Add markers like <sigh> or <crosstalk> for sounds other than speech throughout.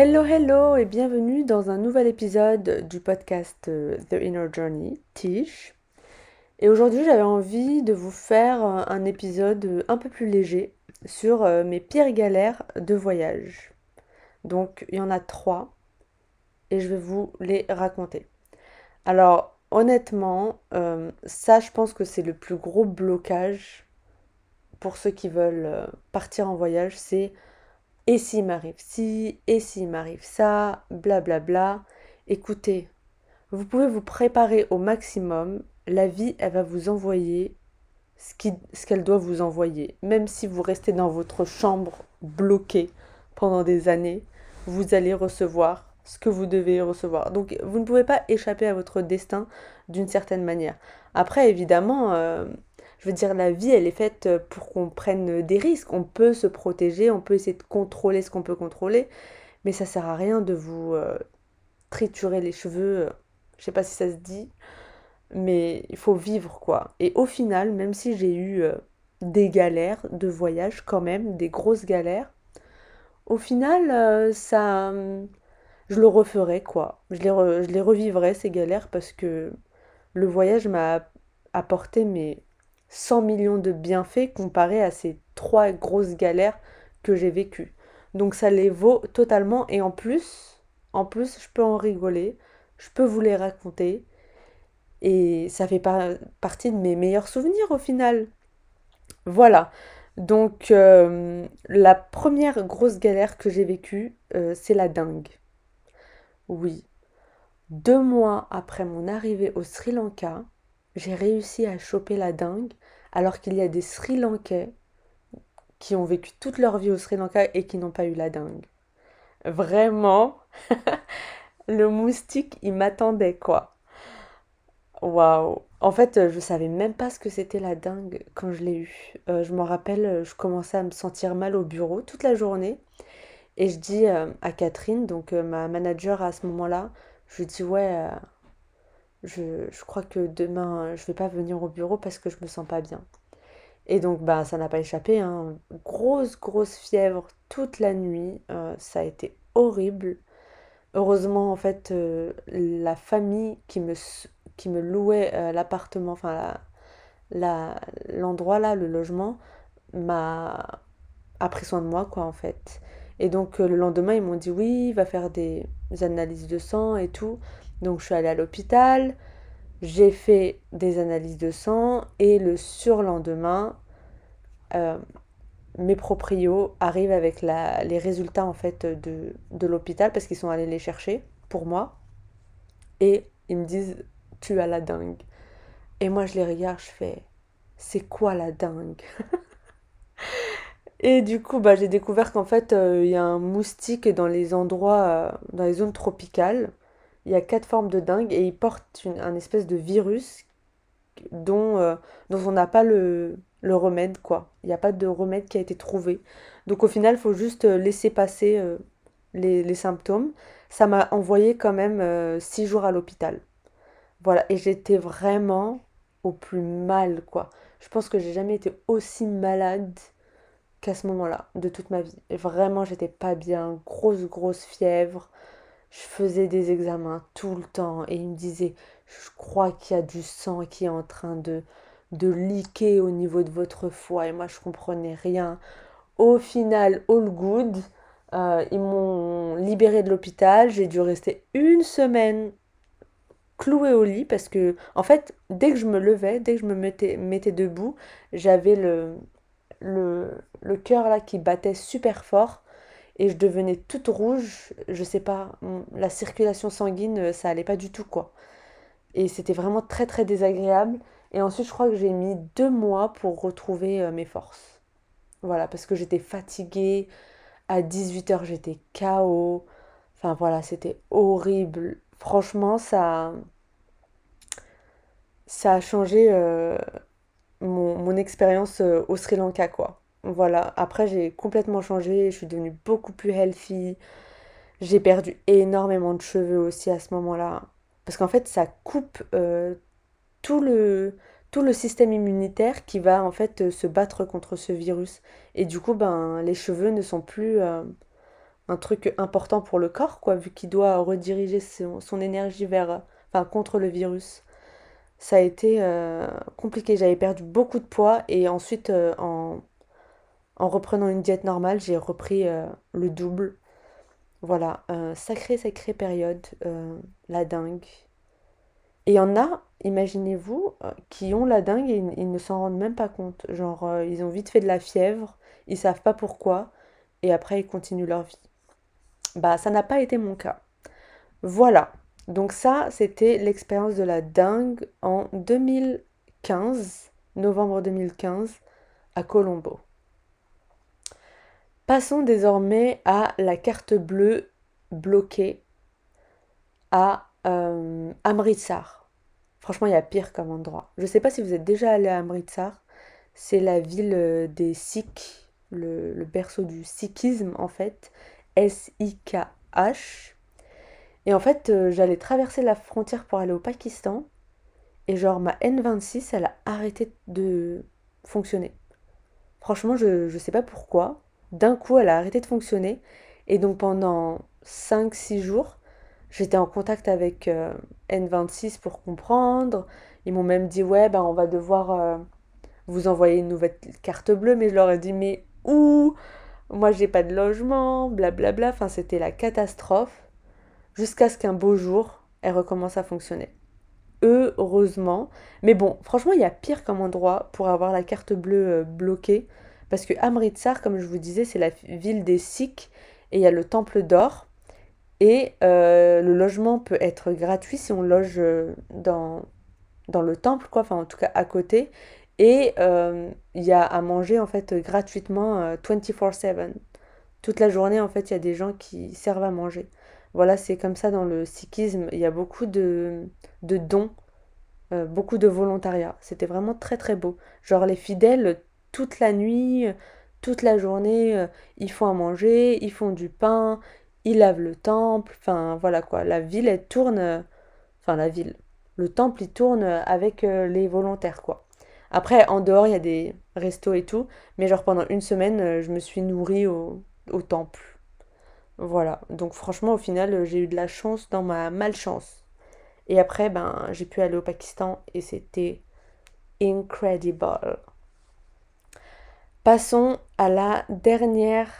Hello, hello et bienvenue dans un nouvel épisode du podcast euh, The Inner Journey, Tish. Et aujourd'hui, j'avais envie de vous faire un épisode un peu plus léger sur euh, mes pires galères de voyage. Donc, il y en a trois et je vais vous les raconter. Alors, honnêtement, euh, ça, je pense que c'est le plus gros blocage pour ceux qui veulent partir en voyage, c'est et s'il m'arrive ci, et s'il m'arrive ça, blablabla. Bla bla. Écoutez, vous pouvez vous préparer au maximum. La vie, elle va vous envoyer ce qu'elle doit vous envoyer. Même si vous restez dans votre chambre bloqué pendant des années, vous allez recevoir ce que vous devez recevoir. Donc vous ne pouvez pas échapper à votre destin d'une certaine manière. Après, évidemment, euh, je veux dire, la vie, elle est faite pour qu'on prenne des risques. On peut se protéger, on peut essayer de contrôler ce qu'on peut contrôler, mais ça sert à rien de vous euh, triturer les cheveux. Je sais pas si ça se dit, mais il faut vivre quoi. Et au final, même si j'ai eu euh, des galères de voyage quand même, des grosses galères, au final, euh, ça, je le referai quoi. Je les revivrai ces galères parce que le voyage m'a apporté mes 100 millions de bienfaits comparé à ces trois grosses galères que j'ai vécues. Donc ça les vaut totalement et en plus, en plus, je peux en rigoler, je peux vous les raconter et ça fait partie de mes meilleurs souvenirs au final. Voilà. Donc euh, la première grosse galère que j'ai vécue, euh, c'est la dingue. Oui. Deux mois après mon arrivée au Sri Lanka, j'ai réussi à choper la dingue alors qu'il y a des Sri Lankais qui ont vécu toute leur vie au Sri Lanka et qui n'ont pas eu la dingue. Vraiment, <laughs> le moustique, il m'attendait quoi. Waouh. En fait, je savais même pas ce que c'était la dingue quand je l'ai eu. Euh, je me rappelle, je commençais à me sentir mal au bureau toute la journée. Et je dis euh, à Catherine, donc euh, ma manager à ce moment-là, je lui dis ouais, je, crois que demain, je vais pas venir au bureau parce que je me sens pas bien. Et donc, bah, ça n'a pas échappé. Hein. Grosse, grosse fièvre toute la nuit. Euh, ça a été horrible. Heureusement, en fait, euh, la famille qui me, qui me louait euh, l'appartement, enfin, l'endroit là, le logement, m'a a pris soin de moi, quoi, en fait. Et donc, le lendemain, ils m'ont dit oui, il va faire des analyses de sang et tout. Donc je suis allée à l'hôpital, j'ai fait des analyses de sang et le surlendemain, euh, mes proprios arrivent avec les résultats en fait de, de l'hôpital parce qu'ils sont allés les chercher pour moi et ils me disent tu as la dingue. Et moi je les regarde, je fais c'est quoi la dingue? <laughs> Et du coup, bah, j'ai découvert qu'en fait, euh, il y a un moustique dans les endroits, euh, dans les zones tropicales il y a quatre formes de dingue et ils portent un espèce de virus dont, euh, dont on n'a pas le, le, remède, quoi. Il n'y a pas de remède qui a été trouvé. Donc au final, il faut juste laisser passer les, les, symptômes. Ça m'a envoyé quand même six jours à l'hôpital. Voilà, et j'étais vraiment au plus mal, quoi. Je pense que j'ai jamais été aussi malade qu'à ce moment-là, de toute ma vie. Vraiment, j'étais pas bien, grosse, grosse fièvre. Je faisais des examens tout le temps et il me disait je crois qu'il y a du sang qui est en train de de liquer au niveau de votre foie. Et moi je comprenais rien. Au final, all good, euh, ils m'ont libéré de l'hôpital, j'ai dû rester une semaine clouée au lit parce que en fait dès que je me levais, dès que je me mettais debout, j'avais le, le, le cœur là qui battait super fort et je devenais toute rouge, je sais pas, la circulation sanguine, euh, ça allait pas du tout quoi. Et c'était vraiment très très désagréable. Et ensuite, je crois que j'ai mis deux mois pour retrouver euh, mes forces. Voilà, parce que j'étais fatiguée. À 18h, j'étais KO. Enfin voilà, c'était horrible. Franchement, ça, ça a changé euh, mon, mon expérience euh, au Sri Lanka, quoi. Voilà, après j'ai complètement changé, je suis devenue beaucoup plus healthy. J'ai perdu énormément de cheveux aussi à ce moment-là. Parce qu'en fait, ça coupe euh, tout le, tout le système immunitaire qui va en fait euh, se battre contre ce virus. Et du coup, ben, les cheveux ne sont plus un truc important pour le corps, quoi, vu qu'il doit rediriger son, son énergie vers, enfin, contre le virus. Ça a été euh, compliqué. J'avais perdu beaucoup de poids et ensuite, euh, en, en reprenant une diète normale, j'ai repris euh, le double. Voilà, sacrée, sacrée période, la dingue. Et il y en a, imaginez-vous, qui ont la dingue et ils, ne s'en rendent même pas compte. Genre, ils ont vite fait de la fièvre, ils savent pas pourquoi, et après ils continuent leur vie. Bah, ça n'a pas été mon cas. Voilà. Donc ça, c'était l'expérience de la dingue en 2015, novembre 2015, à Colombo. Passons désormais à la carte bleue bloquée à euh, Amritsar. Franchement, il y a pire comme endroit. Je ne sais pas si vous êtes déjà allé à Amritsar. C'est la ville euh, des Sikhs, le, le berceau du sikhisme en fait. S-I-K-H. Et en fait, euh, j'allais traverser la frontière pour aller au Pakistan. Et genre, ma N26, elle a arrêté de fonctionner. Franchement, je ne sais pas pourquoi. D'un coup, elle a arrêté de fonctionner. Et donc, pendant cinq six jours, j'étais en contact avec euh, N26 pour comprendre. Ils m'ont même dit, ouais, ben, on va devoir euh, vous envoyer une nouvelle carte bleue. Mais je leur ai dit, mais où? Moi, j'ai pas de logement, blablabla. Enfin, c'était la catastrophe. Jusqu'à ce qu'un beau jour, elle recommence à fonctionner. Heureusement. Mais bon, franchement, il y a pire comme endroit pour avoir la carte bleue euh, bloquée. Parce que Amritsar, comme je vous disais, c'est la ville des Sikhs et il y a le temple d'or. Et euh, le logement peut être gratuit si on loge euh, dans, dans le temple, quoi, enfin en tout cas à côté. Et il y a à manger en fait gratuitement euh, 24/7. Toute la journée, en fait, il y a des gens qui servent à manger. Voilà, c'est comme ça dans le sikhisme. Il y a beaucoup de, de dons, euh, beaucoup de volontariat. C'était vraiment très très beau. Genre les fidèles, toute la nuit, toute la journée, euh, ils font à manger, ils font du pain, ils lavent le temple. Enfin voilà quoi. La ville, elle tourne. euh, Enfin la ville. Le temple, il tourne avec les volontaires quoi. Après, en dehors, il y a des restos et tout. Mais genre pendant une semaine, je me suis nourrie au, au temple. Voilà. Donc franchement, au final, euh, j'ai eu de la chance dans ma malchance. Et après, ben, j'ai pu aller au Pakistan et c'était incredible. Passons à la dernière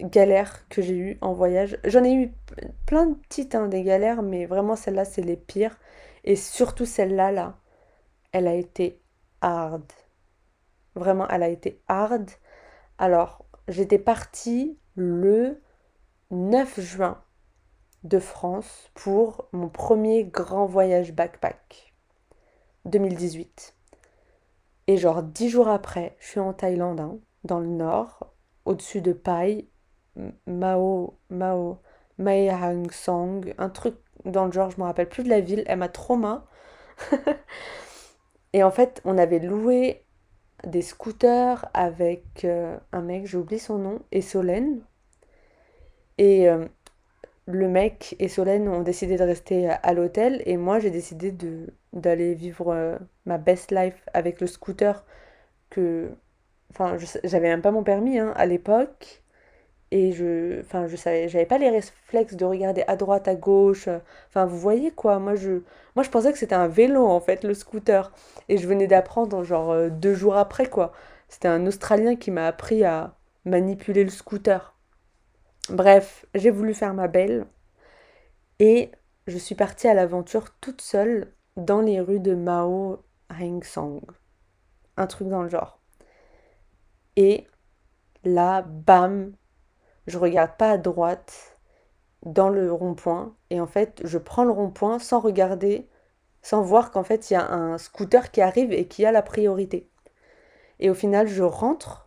galère que j'ai eue en voyage. J'en ai eu plein de petites, hein, des galères, mais vraiment celle-là, c'est les pires. Et surtout celle-là, là, elle a été hard. Vraiment, elle a été hard. Alors, j'étais partie le 9 juin de France pour mon premier grand voyage backpack 2018. Et genre dix jours après, je suis en Thaïlande, hein, dans le nord, au-dessus de Pai, Mao, Mao, Mae Hang Song, un truc dans le genre, je me rappelle plus de la ville, elle m'a trauma. <laughs> Et en fait, on avait loué des scooters avec euh, un mec, j'ai oublié son nom, et Solène. Et euh, le mec et Solène ont décidé de rester à l'hôtel et moi j'ai décidé d'aller vivre euh, ma best life avec le scooter que enfin j'avais même pas mon permis hein, à l'époque. Et je enfin je savais j'avais pas les réflexes de regarder à droite à gauche euh, enfin vous voyez quoi moi je moi je pensais que c'était un vélo en fait le scooter. Et je venais d'apprendre genre deux jours après quoi. C'était un Australien qui m'a appris à manipuler le scooter bref j'ai voulu faire ma belle et je suis partie à l'aventure toute seule dans les rues de Mao Heng Song. Un truc dans le genre. Et là, bam, je regarde pas à droite dans le rond-point. Et en fait, je prends le rond-point sans regarder, sans voir qu'en fait, il y a un scooter qui arrive et qui a la priorité. Et au final, je rentre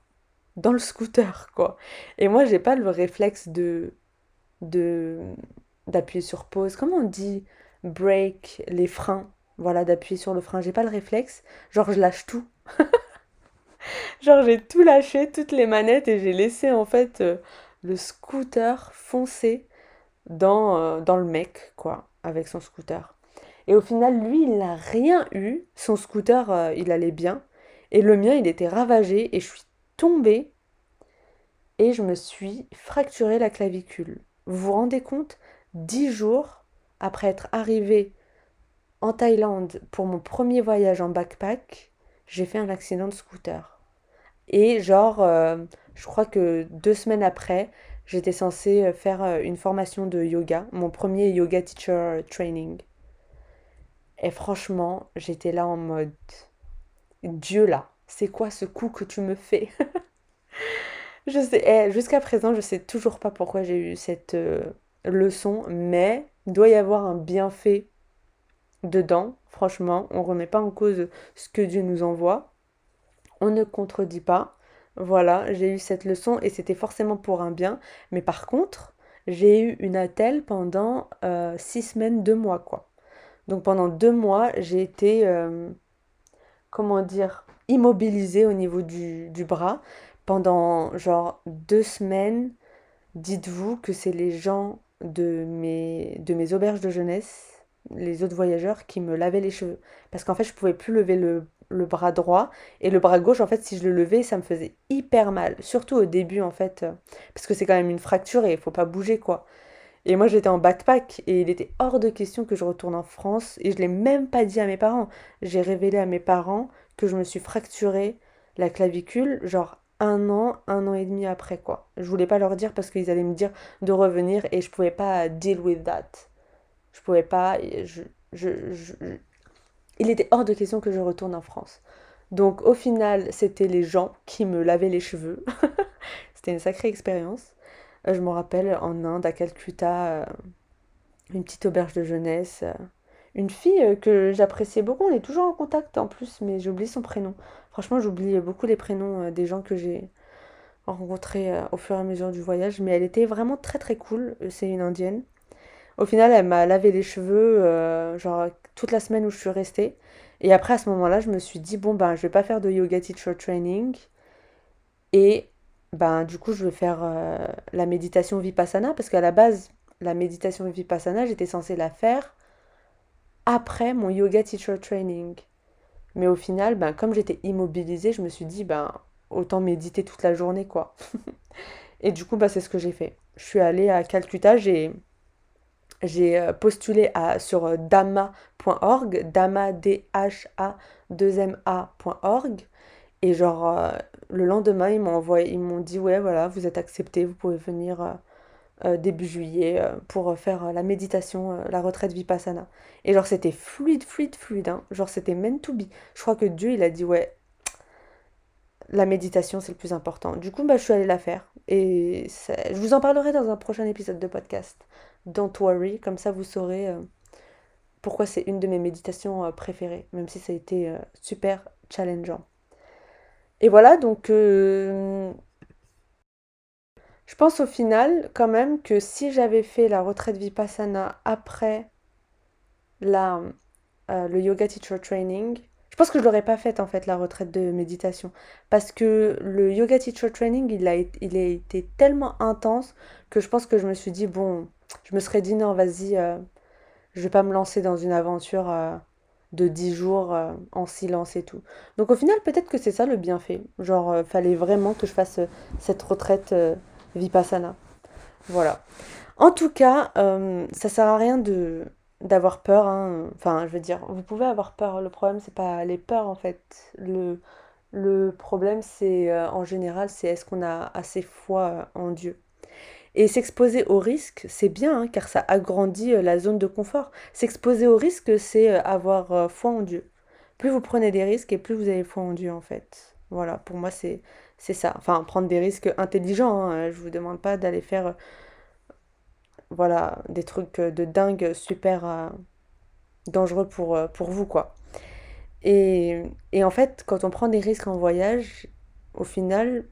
dans le scooter, quoi. Et moi, j'ai pas le réflexe de de d'appuyer sur pause. Comment on dit break les freins? Voilà, d'appuyer sur le frein. J'ai pas le réflexe. Genre, je lâche tout. <laughs> Genre, j'ai tout lâché, toutes les manettes, et j'ai laissé en fait euh, le scooter foncer dans, euh, dans le mec, quoi, avec son scooter. Et au final, lui, il n'a rien eu. Son scooter, euh, il allait bien. Et le mien, il était ravagé. Et je suis tombée. Et je me suis fracturé la clavicule. Vous vous rendez compte Dix jours après être arrivée en Thaïlande pour mon premier voyage en backpack, j'ai fait un accident de scooter. Et genre, euh, je crois que deux semaines après, j'étais censée faire euh, une formation de yoga, mon premier yoga teacher training. Et franchement, j'étais là en mode Dieu là, c'est quoi ce coup que tu me fais? <laughs> Je sais, eh, jusqu'à présent, je sais toujours pas pourquoi j'ai eu cette euh, leçon, mais il doit y avoir un bienfait dedans. Franchement, on remet pas en cause ce que Dieu nous envoie. On ne contredit pas. Voilà, j'ai eu cette leçon et c'était forcément pour un bien. Mais par contre, j'ai eu une attelle pendant euh, six semaines, deux mois, quoi. Donc pendant deux mois, j'ai été, euh, comment dire, immobilisée au niveau du, bras. Pendant genre deux semaines, dites-vous que c'est les gens de mes, de mes auberges de jeunesse, les autres voyageurs, qui me lavaient les cheveux. Parce qu'en fait, je pouvais plus lever le, le, bras droit. Et le bras gauche, en fait, si je le levais, ça me faisait hyper mal. Surtout au début, en fait. Parce que c'est quand même une fracture et il faut pas bouger, quoi. Et moi, j'étais en backpack et il était hors de question que je retourne en France. Et je l'ai même pas dit à mes parents. J'ai révélé à mes parents que je me suis fracturé la clavicule, genre un an, un an et demi après, quoi. Je voulais pas leur dire parce qu'ils allaient me dire de revenir et je pouvais pas deal with that. Je pouvais pas. Je, je, Il était hors de question que je retourne en France. Donc au final, c'était les gens qui me lavaient les cheveux. <laughs> c'était une sacrée expérience. Euh, je me rappelle en Inde, à Calcutta, euh, une petite auberge de jeunesse. Euh, une fille que j'appréciais beaucoup, on est toujours en contact en plus, mais j'ai oublié son prénom. Franchement, j'oublie beaucoup les prénoms des gens que j'ai rencontrés au fur et à mesure du voyage, mais elle était vraiment très très cool. C'est une indienne. Au final, elle m'a lavé les cheveux, genre toute la semaine où je suis restée. Et après, à ce moment-là, je me suis dit, bon, ben, je vais pas faire de yoga teacher training. Et ben, du coup, je vais faire euh, la méditation vipassana parce qu'à la base, la méditation vipassana, j'étais censée la faire après mon yoga teacher training. Mais au final, ben, comme j'étais immobilisée, je me suis dit, ben, autant méditer toute la journée, quoi. <laughs> Et du coup, ben, c'est ce que j'ai fait. Je suis allée à Calcutta, j'ai, j'ai euh, postulé à, sur euh, dama.org, dama, D-H-A, 2-M-A.org. Et genre, euh, le lendemain, ils m'ont envoyé, ils m'ont dit, ouais, voilà, vous êtes accepté, vous pouvez venir début juillet pour faire la méditation, la retraite vipassana. Et genre, c'était fluide, fluide, fluide. Hein. Genre, c'était meant to be. Je crois que Dieu, il a dit, ouais, la méditation, c'est le plus important. Du coup, bah, je suis allée la faire. Et je vous en parlerai dans un prochain épisode de podcast. Don't worry, comme ça, vous saurez pourquoi c'est une de mes méditations préférées, même si ça a été super challengeant. Et voilà, donc euh, je pense au final quand même que si j'avais fait la retraite Vipassana après la, euh, le Yoga Teacher Training, je pense que je l'aurais pas faite en fait la retraite de méditation. Parce que le Yoga Teacher Training, il a, il a été tellement intense que je pense que je me suis dit, bon, je me serais dit non, vas-y, euh, je vais pas me lancer dans une aventure de 10 jours euh, en silence et tout. Donc au final, peut-être que c'est ça le bienfait. Genre, euh, fallait vraiment que je fasse euh, cette retraite vipassana. Voilà. En tout cas, ça sert à rien de d'avoir peur. Hein. Enfin, je veux dire, vous pouvez avoir peur. Le problème, c'est pas les peurs en fait. Le, le problème, c'est en général, c'est est-ce qu'on a assez foi en Dieu. Et s'exposer au risque, c'est bien, hein, car ça agrandit euh, la zone de confort. S'exposer au risque, c'est euh, avoir euh, foi en Dieu. Plus vous prenez des risques et plus vous avez foi en Dieu, en fait. Voilà, pour moi, c'est c'est ça. Enfin, prendre des risques intelligents. Hein. Je vous demande pas d'aller faire voilà, des trucs de dingue super dangereux pour, pour vous, quoi. Et, et en fait, quand on prend des risques en voyage, au final,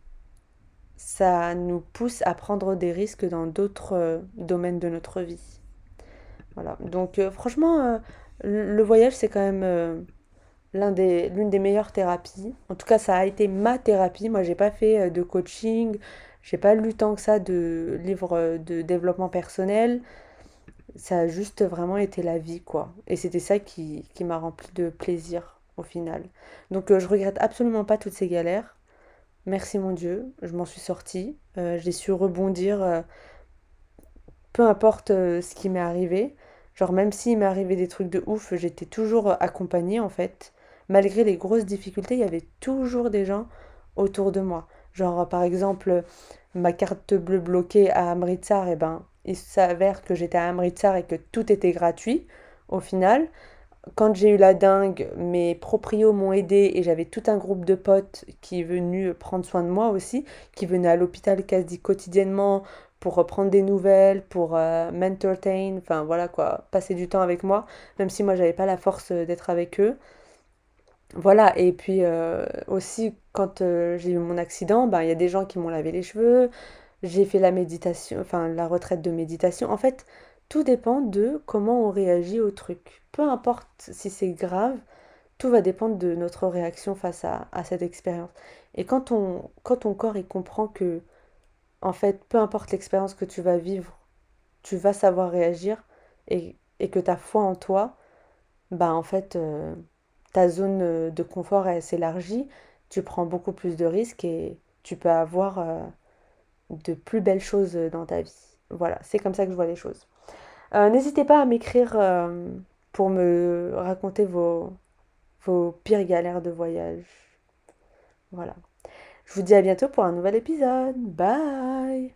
ça nous pousse à prendre des risques dans d'autres euh, domaines de notre vie. Voilà. Donc euh, franchement, euh, le voyage, c'est quand même l'un des, l'une des meilleures thérapies. En tout cas, ça a été ma thérapie. Moi, j'ai pas fait de coaching, j'ai pas lu tant que ça de livres de développement personnel. Ça a juste vraiment été la vie, quoi. Et c'était ça qui, qui m'a rempli de plaisir au final. Donc je regrette absolument pas toutes ces galères. Merci mon Dieu, je m'en suis sortie. Euh, j'ai su rebondir, euh, peu importe euh, ce qui m'est arrivé. Genre même s'il m'est arrivé des trucs de ouf, j'étais toujours accompagnée en fait. Malgré les grosses difficultés, il y avait toujours des gens autour de moi. Genre par exemple, ma carte bleue bloquée à Amritsar, et eh ben il s'avère que j'étais à Amritsar et que tout était gratuit au final quand j'ai eu la dingue, mes proprios m'ont aidé et j'avais tout un groupe de potes qui est venu prendre soin de moi aussi, qui venaient à l'hôpital quasi quotidiennement pour reprendre des nouvelles, pour euh, enfin voilà quoi, passer du temps avec moi, même si moi j'avais pas la force d'être avec eux. Voilà, et puis euh, aussi quand euh, j'ai eu mon accident, ben, il y a des gens qui m'ont lavé les cheveux, j'ai fait la méditation, enfin la retraite de méditation. En fait, tout dépend de comment on réagit au truc. Peu importe si c'est grave, tout va dépendre de notre réaction face à, cette expérience. Et quand, on, quand ton corps il comprend que, en fait, peu importe l'expérience que tu vas vivre, tu vas savoir réagir et, que tu as foi en toi, bah en fait, euh, ta zone de confort s'élargit, tu prends beaucoup plus de risques et tu peux avoir euh, de plus belles choses dans ta vie. Voilà, c'est comme ça que je vois les choses. Euh, n'hésitez pas à m'écrire euh, pour me raconter vos, vos pires galères de voyage. Voilà. Je vous dis à bientôt pour un nouvel épisode. Bye